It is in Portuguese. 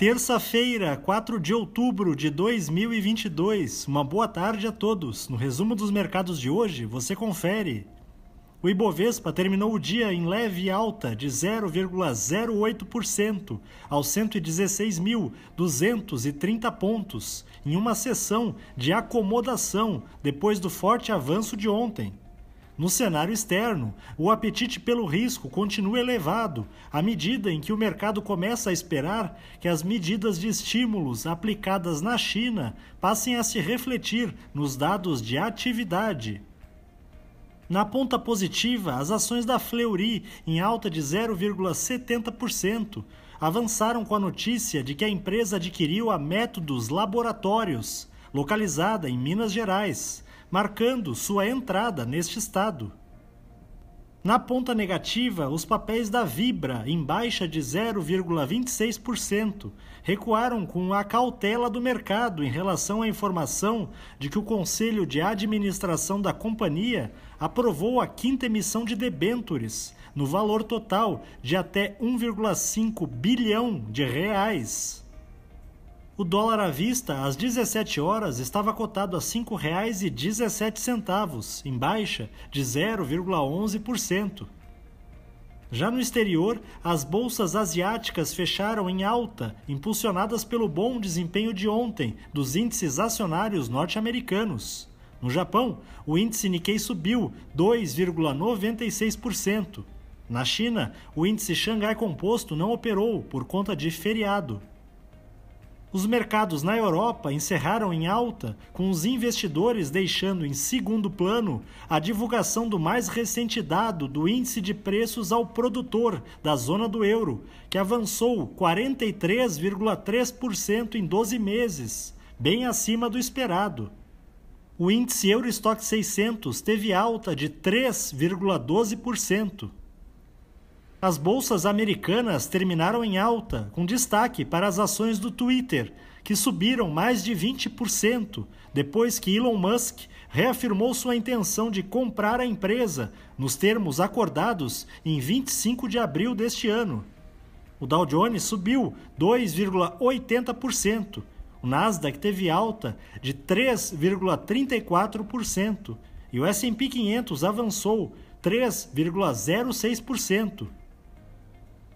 Terça-feira, 4 de outubro de 2022. Uma boa tarde a todos. No resumo dos mercados de hoje, você confere. O Ibovespa terminou o dia em leve alta de 0,08% aos 116.230 pontos, em uma sessão de acomodação depois do forte avanço de ontem. No cenário externo, o apetite pelo risco continua elevado à medida em que o mercado começa a esperar que as medidas de estímulos aplicadas na China passem a se refletir nos dados de atividade. Na ponta positiva, as ações da Fleury, em alta de 0,70%, avançaram com a notícia de que a empresa adquiriu a Métodos Laboratórios, localizada em Minas Gerais marcando sua entrada neste estado. Na ponta negativa, os papéis da Vibra, em baixa de 0,26%, recuaram com a cautela do mercado em relação à informação de que o Conselho de Administração da companhia aprovou a quinta emissão de debêntures, no valor total de até 1,5 bilhão de reais. O dólar à vista, às 17 horas, estava cotado a R$ 5,17, em baixa de 0,11%. Já no exterior, as bolsas asiáticas fecharam em alta, impulsionadas pelo bom desempenho de ontem dos índices acionários norte-americanos. No Japão, o índice Nikkei subiu 2,96%. Na China, o índice Xangai Composto não operou por conta de feriado. Os mercados na Europa encerraram em alta, com os investidores deixando em segundo plano a divulgação do mais recente dado do índice de preços ao produtor da zona do euro, que avançou 43,3% em 12 meses, bem acima do esperado. O índice Eurostock 600 teve alta de 3,12%. As bolsas americanas terminaram em alta, com destaque para as ações do Twitter, que subiram mais de 20% depois que Elon Musk reafirmou sua intenção de comprar a empresa nos termos acordados em 25 de abril deste ano. O Dow Jones subiu 2,80%, o Nasdaq teve alta de 3,34% e o S&P 500 avançou 3,06%.